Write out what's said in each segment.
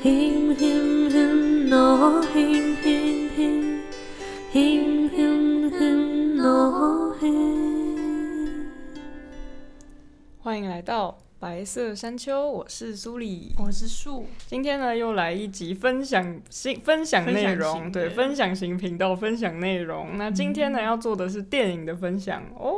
Him him him no him him him him him him no him。欢迎来到白色山丘，我是苏里。我是树，今天呢，又来一集分享新分享内容，对，分享型频道分享内容。那今天呢，要做的是电影的分享哦。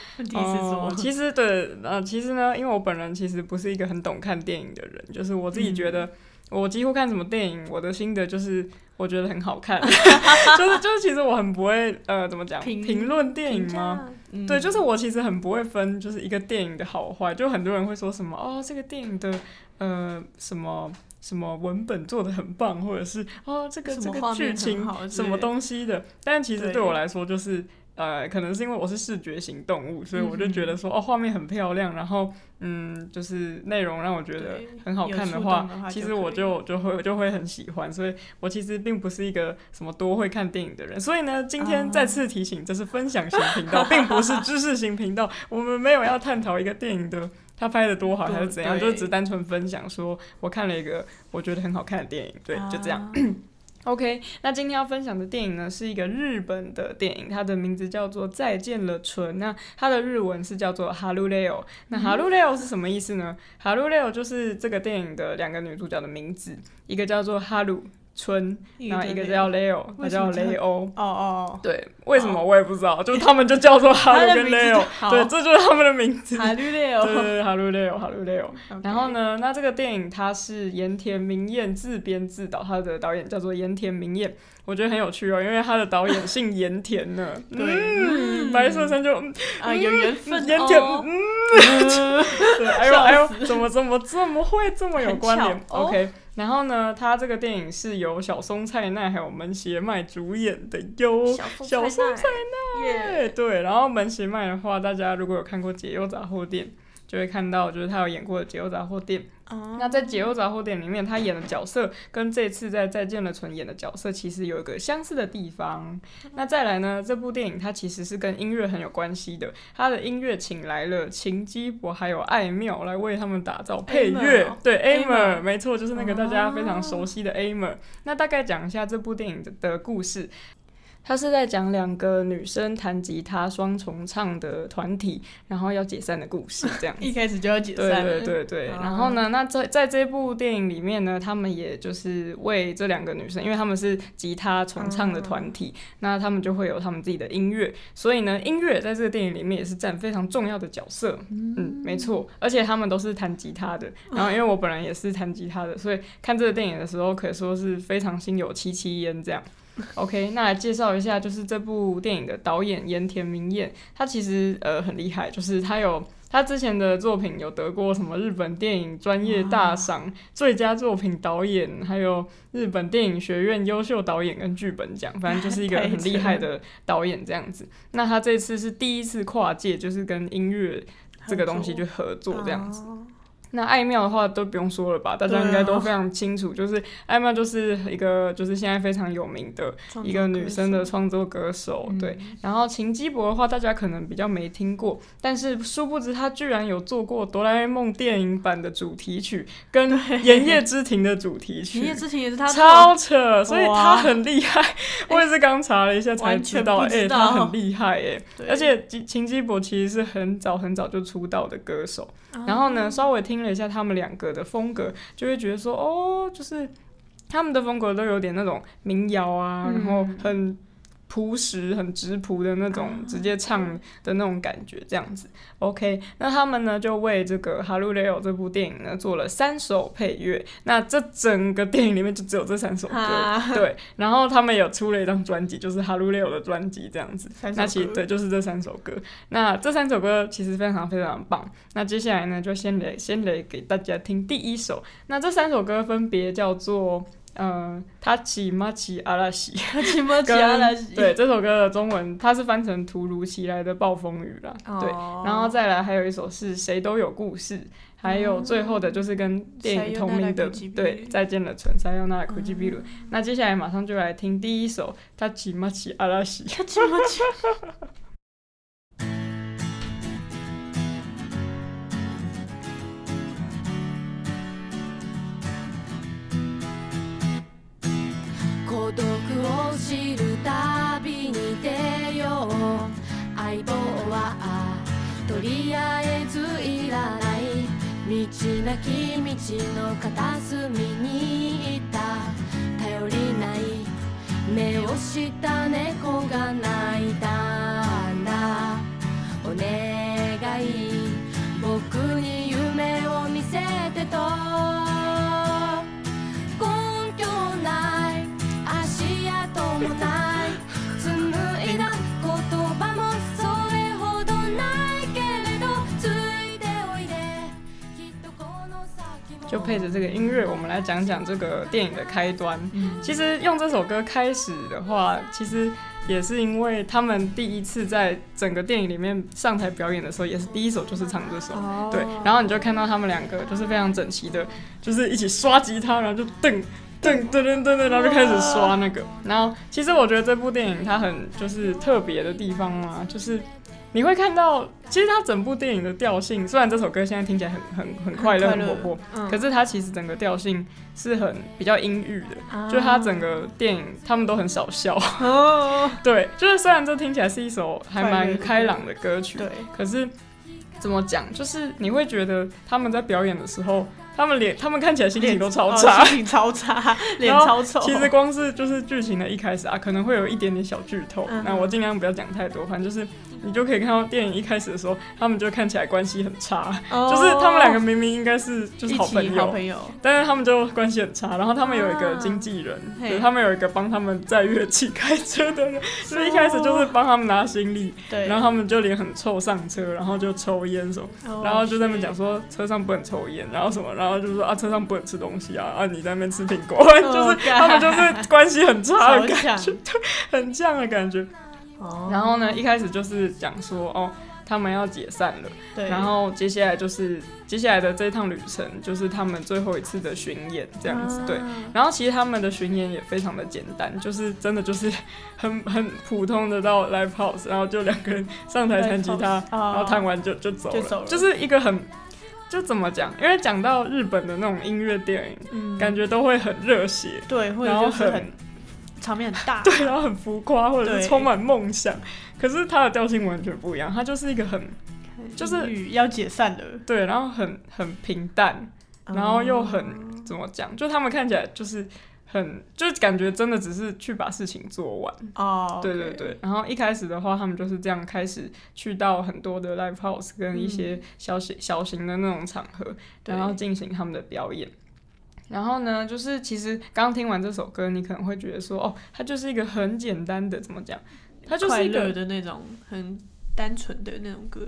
第一次其实对，呃，其实呢，因为我本人其实不是一个很懂看电影的人，就是我自己觉嗯得，我几乎看什么电影，我的心得就是我觉得很好看，就是就是其实我很不会呃怎么讲评评论电影吗？嗯对，就是我其实很不会分，就是一个电影的好坏。就很多人会说什么哦，这个电影的呃什么什么文本做的很棒，或者是哦这个这个剧情好什么东西的。但其实对对我来说，就是呃，可能是因为我是视觉型动物，所以我就觉嗯得说哦，画面很漂亮，然后嗯，就是内容让我觉得很好看话，的话其实我就就就会就会很喜欢。所以我其实并不是一个什么多会看电影的人。所以呢，今天再次提醒，这是分享型频道，并不是知识型频道。我们没有要探讨一个电影的它拍的多好还是怎样，就是只单纯分享说我看了一个我觉得很好看的电影，对，就这样。啊 OK，那今天要分享的电影呢，是一个日本的电影，它的名字叫做《再见了春》。那它的日文是叫做 Haruleo。那 Haruleo 是什么意思呢？Haruleo 就是这个电影的两个女主角的名字，一个叫做 Haru 春，那一个叫 Leo，他叫为什么叫雷欧。哦哦，对，为什么我也不知道，就是他们就叫做 Haru 跟的名字 Leo，对，这就是他们的名字。海绿对对哦，对，Haruleo，Haruleo。然后？呢，那这个电影它是盐田明彦自编自导，他的导演叫做盐田明彦，我觉得很有趣哦，因为他的导演姓盐田呢。对白色山丘，嗯啊，有缘分盐田，哦嗯，对，哎呦哎呦，怎么怎么这么会这么有关联？OK，然后呢，他这个电影是由小松菜奈还有门胁麦主演的哟。小松菜奈，对对，然后门胁麦的话，大家如果有看过《解忧杂货店》，就会看到就是他有演过的《解忧杂货店》。啊那在《解忧杂货店》里面，他演的角色跟这次在《再见了纯》演的角色其实有一个相似的地方。那再来呢，这部电影它其实是跟音乐很有关系的，它的音乐请来了秦基博还有艾妙来为他们打造配乐。对 Aimer Aimer，没错，就是那个大家非常熟悉的 Aimer。那大概讲一下这部电影的的故事。他是在讲两个女生弹吉他双重唱的团体，然后要解散的故事，这样子。一开始就要解对散，对对对，啊然后呢，那在在这部电影里面呢，他们也就是为这两个女生，因为他们是吉他重唱的团体，那他们就会有他们自己的音乐，所以呢，音乐在这个电影里面也是占非常重要的角色。嗯，没错，而且他们都是弹吉他的。然后因为我本人也是弹吉他的，所以看这个电影的时候，可以说是非常心有戚戚焉这样。OK，那来介绍一下，就是这部电影的导演盐田明彦，他其实呃很厉害，就是他有他之前的作品有得过什么日本电影专业大赏最佳作品导演，还有日本电影学院优秀导演跟剧本奖，反正就是一个很厉害的导演这样子。那他这次是第一次跨界，就是跟音乐这个东西去合作这样子。哦那爱妙的话都不用说了吧，大家应该都非常清楚，就是爱妙就是一个就是现在非常有名的一个女生的创作歌手，嗯。对。然后秦基博的话，大家可能比较没听过，但是殊不知她居然有做过哆啦 A 梦电影版的主题曲，跟《炎夜之庭》的主题曲炎夜之庭也是他的超扯，所以哇她很厉害。我也是刚查了一下才知道，哎、不知道她很厉害哎、对。而且秦秦基博其实是很早很早就出道的歌手。啊然后呢，稍微听了一下他们两个的风格，就会觉得说，哦，就是他们的风格都有点那种民谣啊，嗯。然后很朴实、很直朴的那种，啊直接唱的那种感觉，这样子。OK，那他们呢就为这个《哈鲁雷欧》这部电影呢做了三首配乐。那这整个电影里面就只有这三首歌，啊 对。然后他们有出了一张专辑，就是《哈鲁雷欧》的专辑，这样子。那其实对，就是这三首歌。那这三首歌其实非常非常棒。那接下来呢，就先来先来给大家听第一首。那这三首歌分别叫做呃，他奇马起阿拉西，起码跟加了对这首歌的中文，它是翻成突如其来的暴风雨啦。对，哦然后再来还有一首是谁都有故事，还有最后的就是跟电影同名的对再见了纯塞要那库基比鲁。那接下来马上就来听第一首他起马奇阿拉西。孤独を知る旅に出よう。相棒はとりあえずいらない。道なき道の片隅にいた。頼りない。目をした猫が泣いたんだ。お願い。配着这个音乐，我们来讲讲这个电影的开端。嗯其实用这首歌开始的话，其实也是因为他们第一次在整个电影里面上台表演的时候，也是第一首就是唱这首。哦对，然后你就看到他们两个就是非常整齐的，就是一起刷吉他，然后就噔噔噔噔噔噔，然后就开始刷那个。然后其实我觉得这部电影它很就是特别的地方嘛，就是你会看到，其实它整部电影的调性，虽然这首歌现在听起来很很很快乐、很活泼，嗯可是它其实整个调性是很比较阴郁的。啊就它整个电影，他们都很少笑。哦，对，就是虽然这听起来是一首还蛮开朗的歌曲，对，可是怎么讲，就是你会觉得他们在表演的时候，他们脸，他们看起来心情都超哦差。心情超差，脸超丑。其实光是就是剧情的一开始啊，可能会有一点点小剧透，嗯那我尽量不要讲太多，反正就是你就可以看到电影一开始的时候，他们就看起来关系很差，哦。就是他们两个明明应该是就是好朋友，好朋友，但是他们就关系很差，然后他们有一个经纪人，嘿。对他们有一个帮他们载乐器开车的人，所以一开始就是帮他们拿行李，对，然后他们就脸很臭上车，然后就抽烟什么，后然后就在那边讲说车上不能抽烟，然后什么，然后就说啊车上不能吃东西啊，啊你在那边吃苹果，就是他们就是关系很差的感觉，很像的感觉。哦然后呢，一开始就是讲说哦。他们要解散了，对，然后接下来就是接下来的这一趟旅程，就是他们最后一次的巡演，这样子、对。啊然后其实他们的巡演也非常的简单，就是真的就是很很普通的到 live house，然后就两个人上台弹吉他然后弹完就就走了，就走了是一个很就怎么讲？因为讲到日本的那种音乐电影，嗯感觉都会很热血，对，或然后很者就是很场面很大，对，然后很浮夸，或者是充满梦想。可是他的调性完全不一样，他就是一个很就是要解散的，对，然后很很平淡，然后又很、哦怎么讲？就他们看起来就是很，就是感觉真的只是去把事情做完。哦，对对对。然后一开始的话，他们就是这样开始去到很多的 live house 跟一些小型、小型的那种场合，然后进行他们的表演。然后呢，就是其实刚听完这首歌，你可能会觉得说，哦，它就是一个很简单的，怎么讲？它就是一个的那种很单纯的那种歌，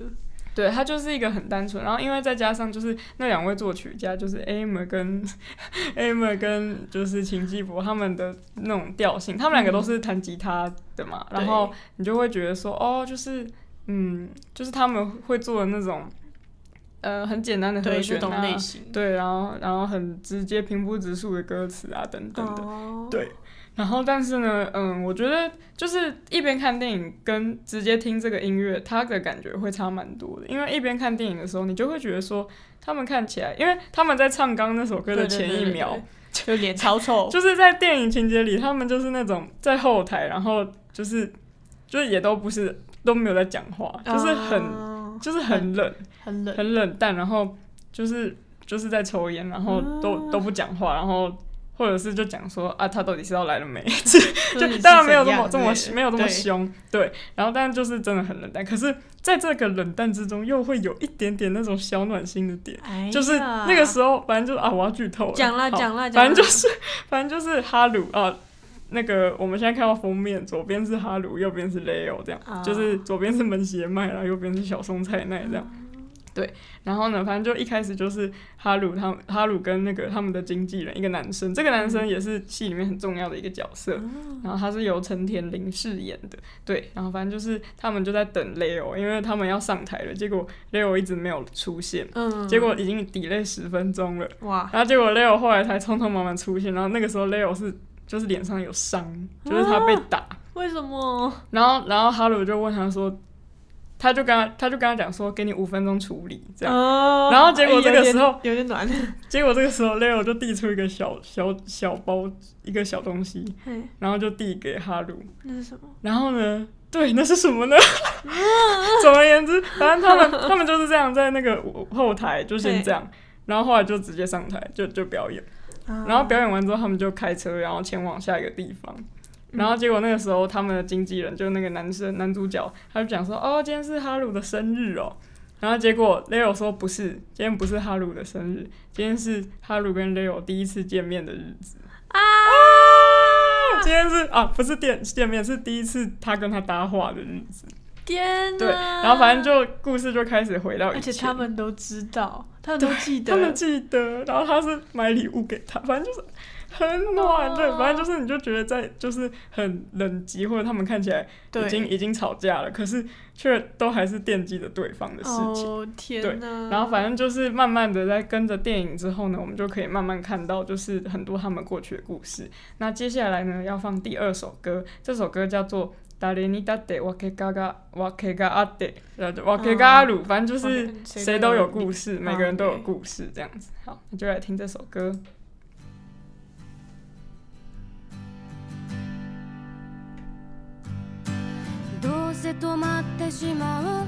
对，它就是一个很单纯，然后因为再加上就是那两位作曲家，就是 Amer 跟 Amer 跟就是秦基博他们的那种调性，他们两个都是弹吉他的嘛，然后你就会觉得说，哦，就是嗯，就是他们会做的那种呃很简单的和对，弦啊对，然后然后很直接平铺直述的歌词啊等等的，哦，对。然后，但是呢，嗯，我觉得就是一边看电影跟直接听这个音乐，它的感觉会差蛮多的。因为一边看电影的时候，你就会觉得说，他们看起来，因为他们在唱刚刚那首歌的前一秒，对对对就脸超臭，就是在电影情节里，他们就是那种在后台，然后就是就是也都不是都没有在讲话，就是很、哦就是很冷，很冷，很冷淡，然后就是就是在抽烟，然后都、都不讲话，然后。或者是就讲说啊，他到底是要来了没？就就当然没有这么这么没有这么凶，对。然后但就是真的很冷淡，可是在这个冷淡之中，又会有一点点那种小暖心的点，哎就是那个时候，反正就是啊，我要剧透了，讲了讲啦讲啦反正就是反正就是哈鲁啊。那个我们现在看到封面，左边是哈鲁，右边是 Leo，这样、啊就是左边是门胁麦，然后右边是小松菜奈这样。对然后呢，反正就一开始就是哈鲁他们哈鲁跟那个他们的经纪人一个男生，这个男生也是戏里面很重要的一个角色，然后他是由陈田林饰演的，对，然后反正就是他们就在等 Leo，因为他们要上台了，结果 Leo 一直没有出现，嗯，结果已经 delay 十分钟了，哇，然后结果 Leo 后来才匆匆忙忙出现，然后那个时候 Leo 是就是脸上有伤，就是他被打，为什么？然后然后哈鲁就问他说。他就跟他，他就跟他讲说，给你五分钟处理这样。哦然后结果这个时候有点暖，结果这个时候，Leo 就递出一个小小小包，一个小东西，然后就递给哈鲁。那是什么？然后呢，对，那是什么呢？总而言之，反正他们他们就是这样，在那个后台就先这样，然后后来就直接上台就就表演，啊然后表演完之后，他们就开车，然后前往下一个地方。然后结果那个时候，他们的经纪人就那个男生男主角，他就讲说：“哦，今天是哈鲁的生日哦。”然后结果 Leo 说：“不是，今天不是哈鲁的生日，今天是哈鲁跟 Leo 第一次见面的日子。”啊！今天是啊，不是见见面，是第一次他跟他搭话的日子。天哪！对，然后反正就故事就开始回到以前，而且他们都知道，他们都记得，他们记得，然后他是买礼物给他，反正就是很暖对，哦反正就是你就觉得在就是很冷极，或者他们看起来已经已经吵架了，可是却都还是惦记着对方的事情。哦天哪！然后反正就是慢慢的在跟着电影之后呢，我们就可以慢慢看到就是很多他们过去的故事。那接下来呢要放第二首歌，这首歌叫做。誰にだってわけががわけがあって，呃，わけがある，反正就是谁都有故事，每个人都有故事这样子。好，那就来听这首歌。どうせ止まってしまう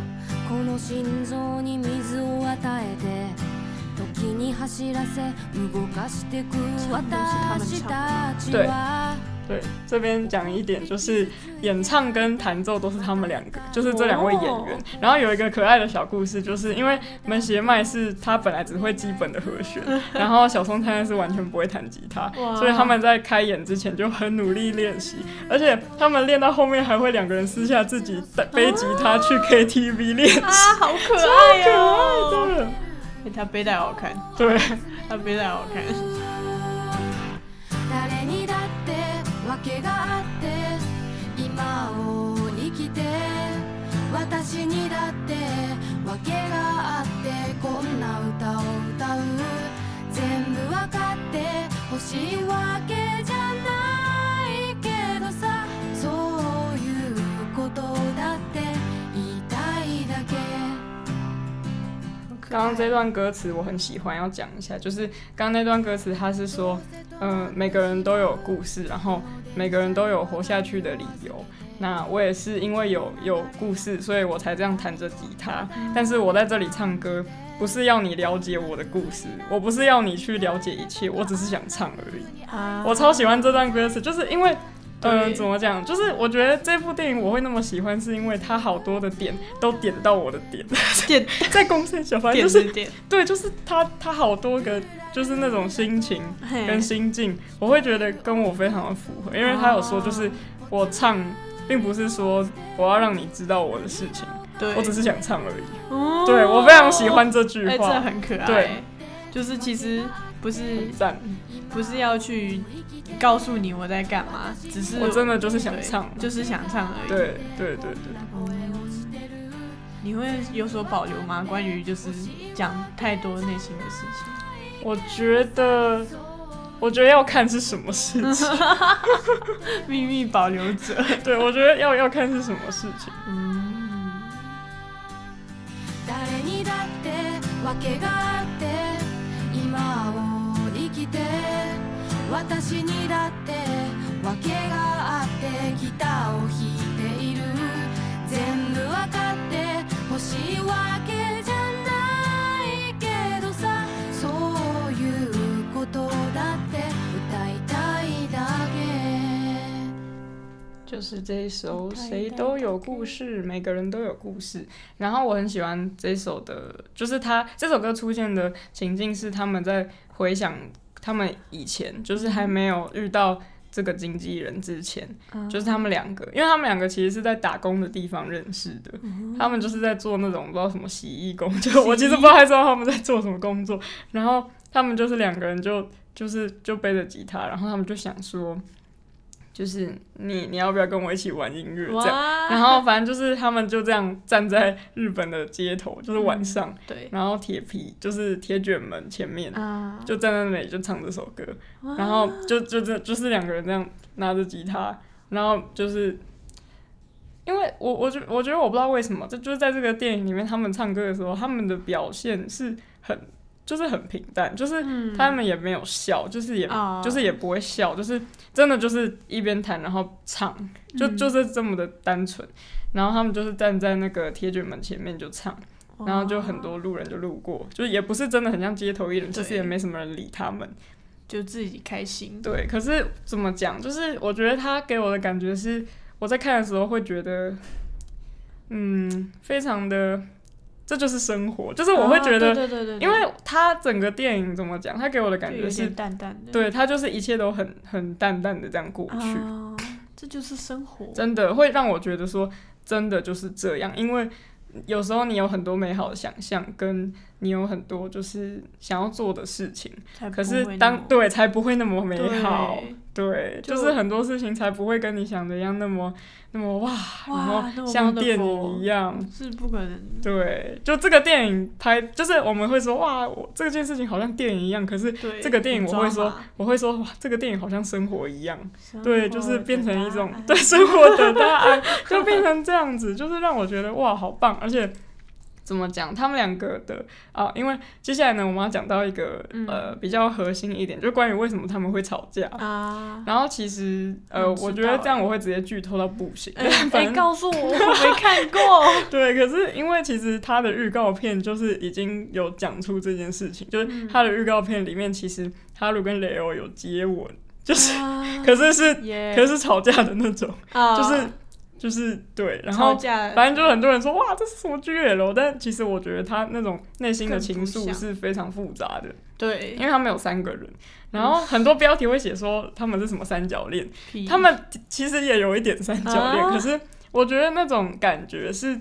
この心臓に水を与えて時に走らせ動かしてく私たちは 对，这边讲一点，就是演唱跟弹奏都是他们两个，就是这两位演员。然后有一个可爱的小故事，就是因为门胁麦是他本来只会基本的和弦，然后小松菜奈是完全不会弹吉他，所以他们在开演之前就很努力练习，而且他们练到后面还会两个人私下自己背吉他去 KTV 练习，啊，好可爱可哦！爱的。欸他背带好看，对，他背带好看。訳があって今を生きて私にだって訳があってこんな歌を歌う。全部わかって欲しいわけじゃ刚刚这段歌词我很喜欢，要讲一下，就是刚刚那段歌词，他是说，嗯、每个人都有故事，然后每个人都有活下去的理由。那我也是因为有有故事，所以我才这样弹着吉他。但是我在这里唱歌，不是要你了解我的故事，我不是要你去了解一切，我只是想唱而已。啊我超喜欢这段歌词，就是因为，呃，对怎么讲？就是我觉得这部电影我会那么喜欢，是因为它好多的点都点到我的点，点。在公司小反正就是点点，对，就是它它好多个就是那种心情跟心境，我会觉得跟我非常的符合，因为他有说就是我唱，并不是说我要让你知道我的事情，对，我只是想唱而已。哦。对我非常喜欢这句话，很可爱。对，就是其实不是很赞。不是要去告诉你我在干嘛，只是我真的就是想唱，就是想唱而已。对对对对。你会有所保留吗？关于就是讲太多内心的事情。我觉得，我觉得要看是什么事情。秘密保留者。对，我觉得要要看是什么事情。嗯，私にだって訳があってギターを弾いている。全部わかって欲しいわけじゃないけどさ。そういうことだって歌いたいだけ。就是这一首，谁都有故事，每个人都有故事。然后我很喜欢这首的，就是他这首歌出现的情境是他们在回想他们以前，就是还没有遇到这个经纪人之前，嗯。就是他们两个，因为他们两个其实是在打工的地方认识的，他们就是在做那种不知道什么洗衣工，就我其实不太知道他们在做什么工作，然后他们就是两个人就就是就背着吉他，然后他们就想说，就是你你要不要跟我一起玩音乐这样。然后反正就是他们就这样站在日本的街头，就是晚上，对然后铁皮就是铁卷门前面，啊，就站在那里就唱这首歌，然后就就这就是两个人这样拿着吉他，然后就是。因为我我觉我觉得我不知道为什么，这就是在这个电影里面，他们唱歌的时候，他们的表现是很就是很平淡，就是他们也没有笑，就是也、啊就是也不会笑，就是真的就是一边弹然后唱，就嗯就是这么的单纯。然后他们就是站在那个铁卷门前面就唱，然后就很多路人就路过，就是也不是真的很像街头艺人，就是也没什么人理他们。就自己开心，对，可是怎么讲？就是我觉得他给我的感觉是，我在看的时候会觉得，嗯，非常的，这就是生活，就是我会觉得，啊对对对对，因为他整个电影怎么讲，他给我的感觉是淡淡的，对他就是一切都很很淡淡的这样过去，啊，这就是生活，真的会让我觉得说，真的就是这样，因为有时候你有很多美好的想象，跟你有很多就是想要做的事情，可是当对才不会那么美好。对对，就就是很多事情才不会跟你想的一样那么那么哇，然后像电影一样。是不可能，对，就这个电影拍，就是我们会说哇，我这件事情好像电影一样，可是，这个电影我会说，我会说哇，这个电影好像生活一样。对，就是变成一种对生活的答案，就变成这样子，就是让我觉得哇，好棒！而且怎么讲，他们两个的啊，因为接下来呢，我们要讲到一个、嗯呃比较核心一点，就关于为什么他们会吵架。啊。然后其实呃，我觉得道这样我会直接剧透到不行。哎 反哎，正告诉我，我没看过。对，可是因为其实他的预告片就是已经有讲出这件事情，就是嗯他的预告片里面其实哈鲁跟雷欧有接吻，就是、啊可是是，可是吵架的那种，啊就是就是对，然后，反正就很多人说哇，这是什么 GL？但其实我觉得他那种内心的情愫是非常复杂的，对。因为他们有三个人，然后很多标题会写说他们是什么三角恋，他们其实也有一点三角恋，啊。可是我觉得那种感觉是，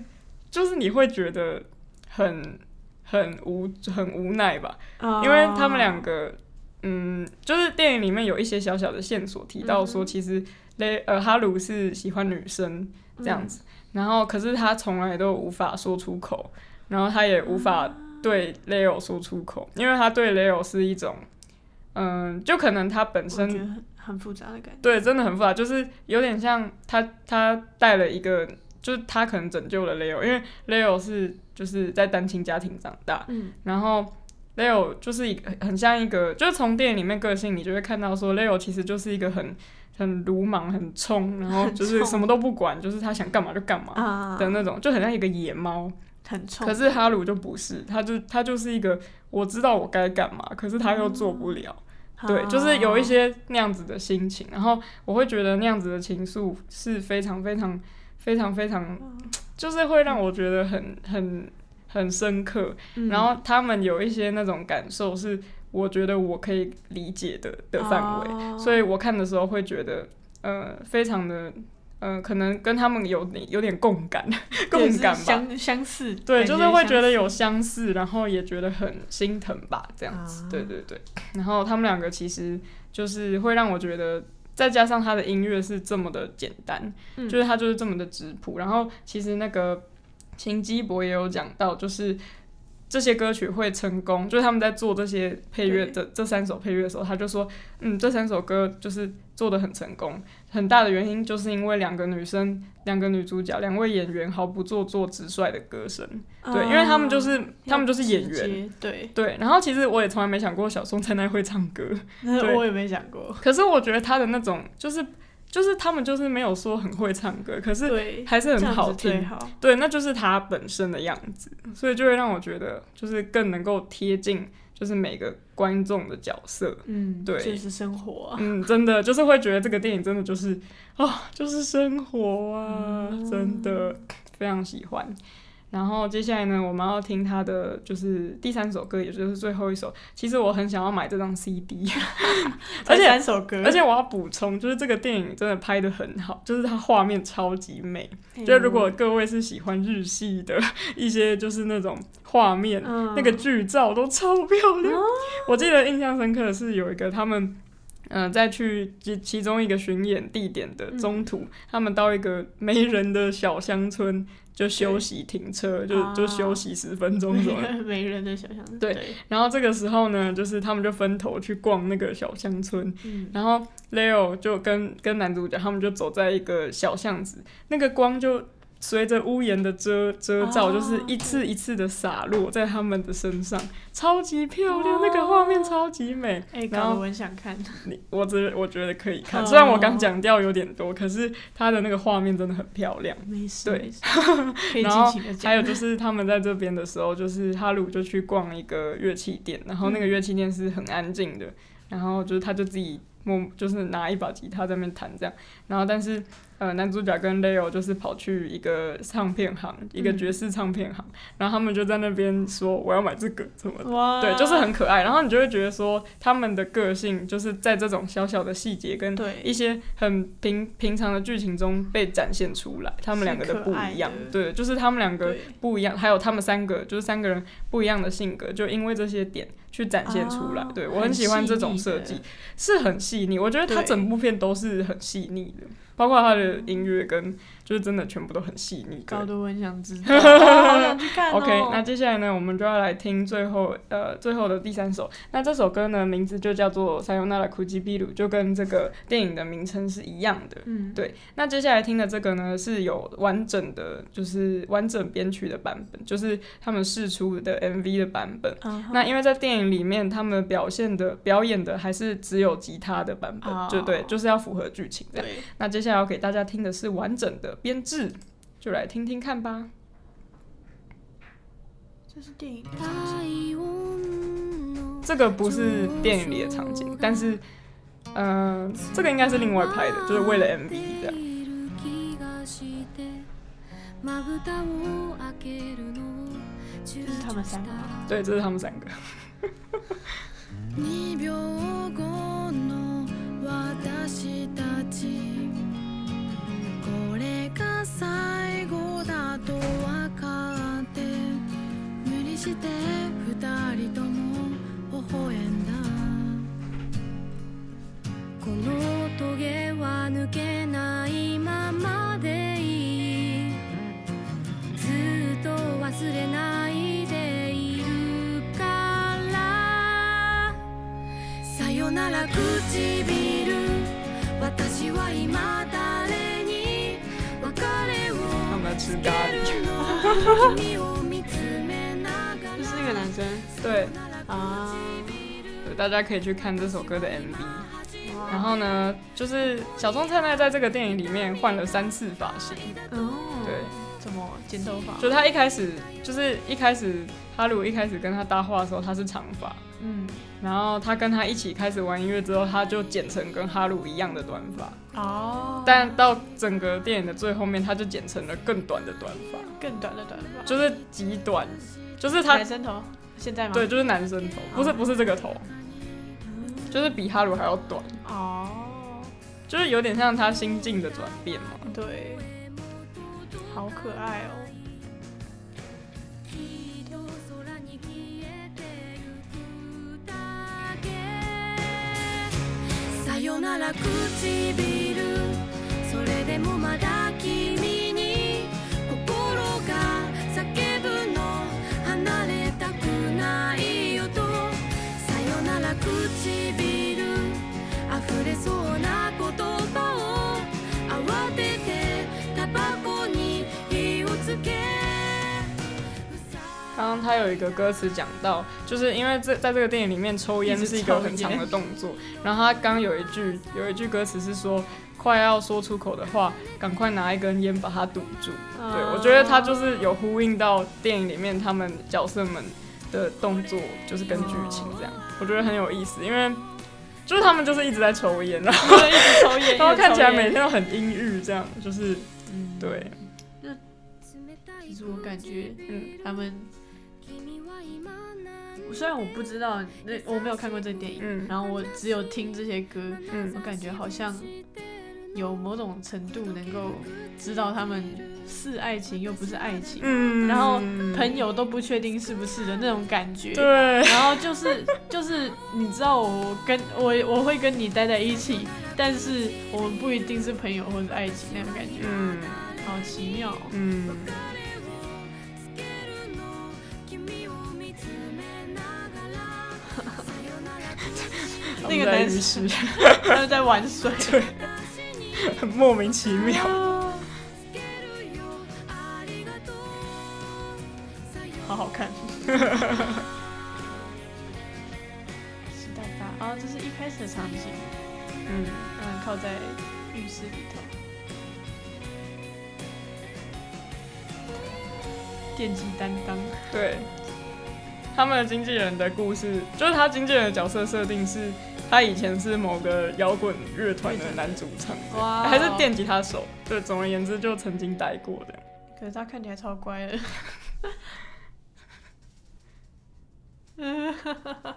就是你会觉得很很无很无奈吧，啊。因为他们两个，嗯，就是电影里面有一些小小的线索提到嗯说，其实雷呃哈鲁是喜欢女生这样子，然后可是他从来都无法说出口，然后他也无法对 Leo 说出口，因为他对 Leo 是一种，嗯，就可能他本身很很复杂的感觉。对，真的很复杂，就是有点像他他带了一个，就是他可能拯救了 Leo，因为 Leo 是就是在单亲家庭长大，嗯，然后 Leo 就是一个很像一个，就是从电影里面个性，你就会看到说 Leo 其实就是一个很很鲁莽、很冲，然后就是什么都不管，就是他想干嘛就干嘛啊，的那种，就很像一个野猫。很冲。可是哈鲁就不是，他就他就是一个我知道我该干嘛，可是他又做不了。对，就是有一些那样子的心情，然后我会觉得那样子的情愫是非常非常非常非常，就是会让我觉得很很很深刻。嗯然后他们有一些那种感受是我觉得我可以理解的的范围，哦所以我看的时候会觉得呃非常的呃可能跟他们有有点共感 共感吧。相相似，对，就是会觉得有相似，然后也觉得很心疼吧，这样子。啊对对对，然后他们两个其实就是会让我觉得，再加上他的音乐是这么的简单，嗯就是他就是这么的质朴。然后其实那个秦基博也有讲到，就是这些歌曲会成功，就是他们在做这些配乐的这三首配乐的时候，他就说，嗯，这三首歌就是做的很成功，很大的原因就是因为两个女生，两个女主角，两位演员毫不做作、直率的歌声。对，因为他们就是、啊他们就是演员。对，对，然后其实我也从来没想过小松菜奈会唱歌，对。我也没想过，可是我觉得他的那种就是就是他们就是没有说很会唱歌，可是对，还是很好听。对，那就是他本身的样子，所以就会让我觉得就是更能够贴近就是每个观众的角色。嗯，对就是生活啊，嗯，真的就是会觉得这个电影真的就是啊，就是生活啊，嗯真的非常喜欢。然后接下来呢，我们要听他的就是第三首歌，也就是最后一首。其实我很想要买这张 CD，而且三首歌，而且我要补充，就是这个电影真的拍的很好，就是它画面超级美。哎就如果各位是喜欢日系的一些，就是那种画面，嗯那个剧照都超漂亮。哦我记得印象深刻的是有一个他们。嗯、再去其其中一个巡演地点的中途，他们到一个没人的小乡村就休息停车，就就啊休息十分钟左右。没人的小乡村，对。然后这个时候呢，就是他们就分头去逛那个小乡村，嗯，然后 Leo 就跟跟男主角他们就走在一个小巷子，那个光就随着屋檐的遮遮罩，哦就是一次一次的洒落在他们的身上，超级漂亮，哦那个画面超级美。哎，然后我很想看，你我觉得我觉得可以看，哦。虽然我刚讲掉有点多，可是它的那个画面真的很漂亮。没事，对。然后还有就是他们在这边的时候，就是哈鲁就去逛一个乐器店，然后那个乐器店是很安静的，然后就是他就自己默就是拿一把吉他在那边弹这样，然后但是呃男主角跟 Leo 就是跑去一个唱片行，一个嗯爵士唱片行，然后他们就在那边说我要买这个什么对，就是很可爱，然后你就会觉得说，他们的个性就是在这种小小的细节跟对一些很平平常的剧情中被展现出来，他们两个的不一样对，就是他们两个不一样，还有他们三个就是三个人不一样的性格，就因为这些点去展现出来。哦对我很喜欢这种设计，是很细腻，我觉得它整部片都是很细腻的，包括他的音乐跟就是真的全部都很细腻。对搞得我很想知道，好想去看哦 OK，那接下来呢，我们就要来听最后呃最后的第三首。那这首歌呢，名字就叫做《Sayonara Kujibiru》，就跟这个电影的名称是一样的。嗯，对，那接下来听的这个呢，是有完整的，就是完整编曲的版本，就是他们试出的 MV 的版本。那因为在电影里面，他们表现的表演的还是只有吉他的版本，哦就对，就是要符合剧情这样。那接下来要给大家听的是完整的编制，就来听听看吧。这是电影的场景，这个不是电影里的场景，但是，嗯、这个应该是另外拍的，就是为了 MV 这样。这是他们三个吗？对，这是他们三个。 2秒後の私たちこ れが最後だと分かって無理して二人とも微笑んだ。この棘は抜けないままでいい。ずっと忘れないでいるから。さよなら唇。私は今を他们在吃咖告げ喱。るの君を見つめなが就是那个男生对，啊，对大家可以去看这首歌的 MV。然后呢，就是小松菜奈在这个电影里面换了三次发型。哦，对，怎么 剪头发？就他一开始就是一开始哈鲁一开始跟他搭话的时候他是长发，嗯，然后他跟他一起开始玩音乐之后，他就剪成跟哈鲁一样的短发。哦，但到整个电影的最后面，他就剪成了更短的短发，更短的短发，就是极短，就是他男生头，现在吗？对，就是男生头，不是不是这个头，就是比哈鲁还要短，哦，就是有点像他心境的转变嘛。对，好可爱哦。きっと空に消えてゆくだけさよなら唇それでもまだ 刚刚他有一个歌词讲到，就是因为这在这个电影里面抽烟是一个很长的动作，然后他刚有一句有一句歌词是说，快要说出口的话，赶快拿一根烟把它堵住。对我觉得他就是有呼应到电影里面他们角色们的动作，就是跟剧情这样，我觉得很有意思，因为就是他们就是一直在抽烟，然后，一直抽烟，然后看起来每天都很阴郁，这样就是嗯，对。其实我感觉嗯他们，虽然我不知道那我没有看过这电影，嗯。然后我只有听这些歌，嗯。我感觉好像有某种程度能够知道他们是爱情又不是爱情，嗯，然后朋友都不确定是不是的那种感觉。对，然后就是就是你知道我跟我我会跟你待在一起，但是我们不一定是朋友或者爱情那种感觉，嗯。好奇妙哦。嗯，那个在男浴室 他们在玩水，对，很莫名其妙。好好看。湿哒哒啊，这是一开始的场景，嗯，嗯，靠在浴室里头。电击担当，对，他们的经纪人的故事，就是他经纪人的角色设定是，他以前是某个摇滚乐团的男主唱，哇还是电吉他手。对，总而言之，就曾经待过的。可是他看起来超乖的。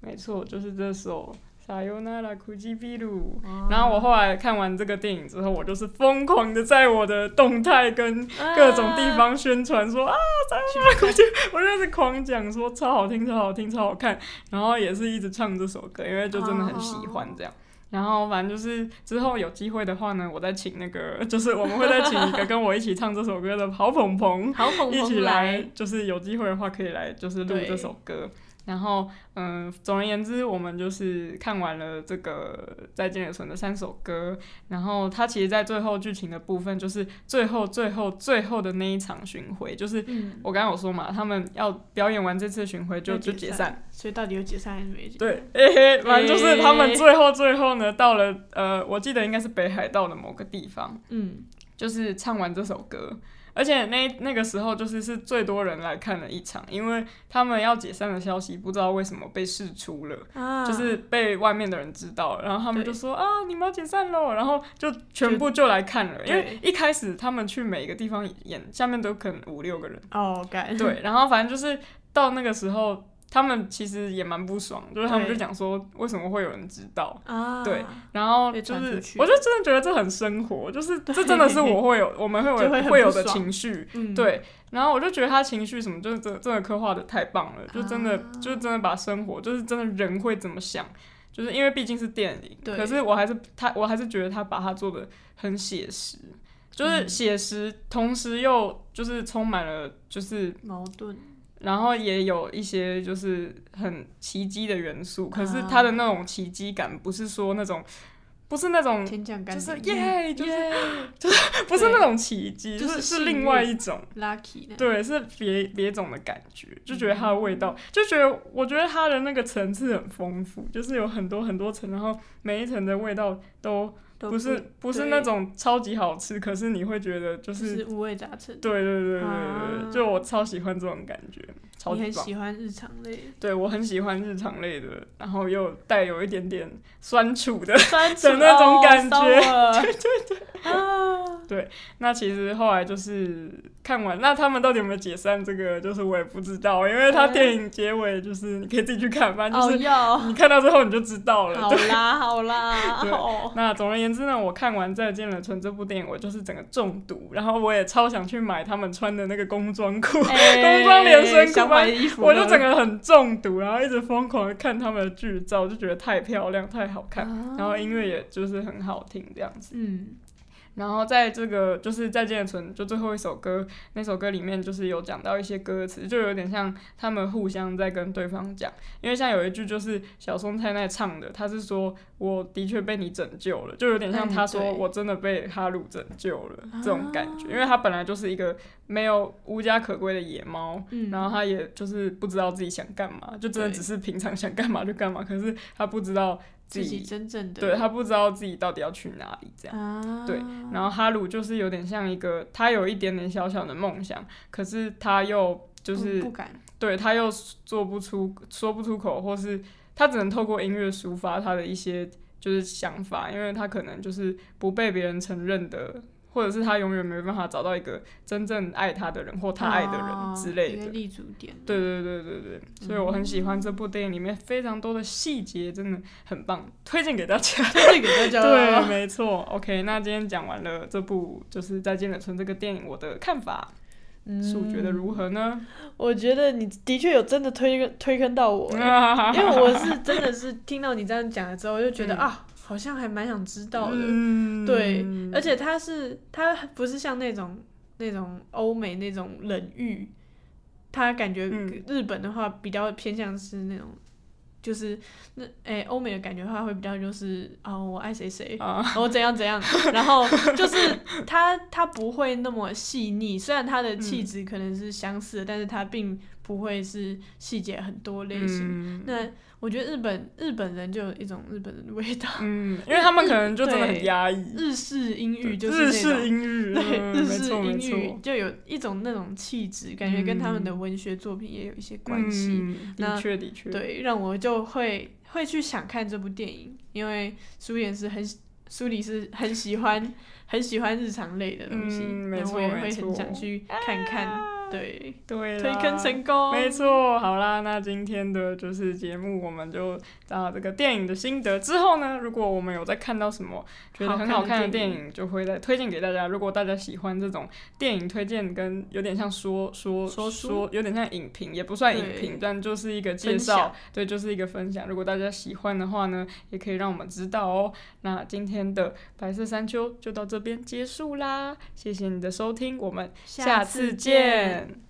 没错，就是这首《Sayonara Kujibiru》。哦然后我后来看完这个电影之后，我就是疯狂的在我的动态跟各种地方宣传说啊，《Sayonara Kujibiru》，我就是狂讲说超好听、超好听、超好看，然后也是一直唱这首歌，因为就真的很喜欢这样。然后反正就是之后有机会的话呢，我再请那个，就是我们会再请一个跟我一起唱这首歌的 好鹏鹏，好捧一起捧来，就是有机会的话可以来，就是录对这首歌。然后，嗯，总而言之，我们就是看完了这个《再见也存》的三首歌。然后，它其实，在最后剧情的部分，就是最后、最后、最后的那一场巡回，就是嗯，我刚刚有说嘛，他们要表演完这次巡回就就解散。所以到底有解散还是没解散？对，嘿嘿，反正就是他们最后最后呢，到了呃，我记得应该是北海道的某个地方，嗯，就是唱完这首歌，而且那那个时候就是是最多人来看的一场，因为他们要解散的消息不知道为什么被释出了。啊。就是被外面的人知道了，然后他们就说啊，你们要解散喽，然后就全部就来看了，因为一开始他们去每个地方演，下面都可能五六个人，哦，感对，然后反正就是到那个时候，他们其实也蛮不爽，就是他们就讲说为什么会有人知道，啊，对然后就是我就真的觉得这很生活，就是这真的是我会有我们会有 就会有的情绪，嗯，对，然后我就觉得他情绪什么，就是真真的刻画的太棒了，就真的、啊就是真的把生活，就是真的人会怎么想，就是因为毕竟是电影，对。可是我还是他，我还是觉得他把它做的很写实，就是嗯。写实，同时又就是充满了就是，矛盾，然后也有一些就是很奇迹的元素，可是它的那种奇迹感不是说那种。不是那种，就是耶就是，就是 不是那种奇迹，就是是另外一种，lucky，对，是别别种的感觉，就觉得它的味道，就觉得我觉得它的那个层次很丰富，就是有很多很多层，然后每一层的味道都都不是不是那种超级好吃，可是你会觉得就就是是五味杂陈。对对对对对对，啊就我超喜欢这种感觉，超你很。喜欢日常类，对我很喜欢日常类的，然后又带有一点点酸楚的。酸楚 的那种感觉 对对对啊，对那其实后来就是看完，那他们到底有没有解散？这个就是我也不知道，因为他电影结尾就是你可以自己去看，反正就哦是，你看到之后你就知道了。好啦好啦，那总而言之呢，我看完《再见了，纯》这部电影，我就是整个中毒，然后我也超想去买他们穿的那个工装裤，哎工装连身裤我就整个很中毒，然后一直疯狂的看他们的剧照，就觉得太漂亮、太好看，啊。然后音乐也就是很好听这样子。嗯然后在这个就是《再见了，纯》就最后一首歌，那首歌里面就是有讲到一些歌词，就有点像他们互相在跟对方讲。因为像有一句就是小松菜奈唱的，他是说我的确被你拯救了，就有点像嗯他说我真的被哈鲁拯救了、这种感觉。啊因为他本来就是一个没有无家可归的野猫，嗯，然后他也就是不知道自己想干嘛，就真的只是平常想干嘛就干嘛，可是他不知道自自己己，真正的对他不知道自己到底要去哪里这样。啊，对然后哈鲁就是有点像一个，他有一点点小小的梦想，可是他又就是、不不敢，对他又做不出、说不出口，或是他只能透过音乐抒发他的一些就是想法，因为他可能就是不被别人承认的，或者是他永远没办法找到一个真正爱他的人或他爱的人之类的哦。立足点。对对对对对，所以我很喜欢这部电影里面非常多的细节，真的很棒，推荐给大家。推荐给大家。对，没错。OK，那今天讲完了这部就是《再见了，春》这个电影，我的看法，嗯树觉得如何呢？我觉得你的确有真的推推坑到我，因为我是真的是听到你这样讲了之后，我就觉得、嗯啊，好像还蛮想知道的。嗯对，而且它是它不是像那种那种欧美那种冷遇，它感觉嗯日本的话比较偏向是那种。就是那诶，欧、美的感觉的话会比较就是哦，我爱谁谁，啊，然后怎样怎样，然后就是他他不会那么细腻，虽然他的气质可能是相似的，但是他并不会是细节很多类型。嗯。那我觉得日本日本人就有一种日本人的味道，嗯，因为他们可能就真的很压抑，日式英语就是日那种。式英语，对，嗯日式英语，就有一种那种气质，感觉跟他们的文学作品也有一些关系。的确的确，对，让我就会会去想看这部电影，因为苏妍是很苏里是很喜欢很喜欢日常类的东西，嗯没然后我也会很想去看看。对，对啦推坑成功，没错，好啦，那今天的就是节目，我们就到这个电影的心得之后呢，如果我们有在看到什么觉得很好看的电影，就会再推荐给大家。如果大家喜欢这种电影推荐，跟有点像说说说说，有点像影评，也不算影评，但就是一个介绍，对，就是一个分享。如果大家喜欢的话呢，也可以让我们知道哦。那今天的白色山丘就到这边结束啦，谢谢你的收听，我们下次见。Amen.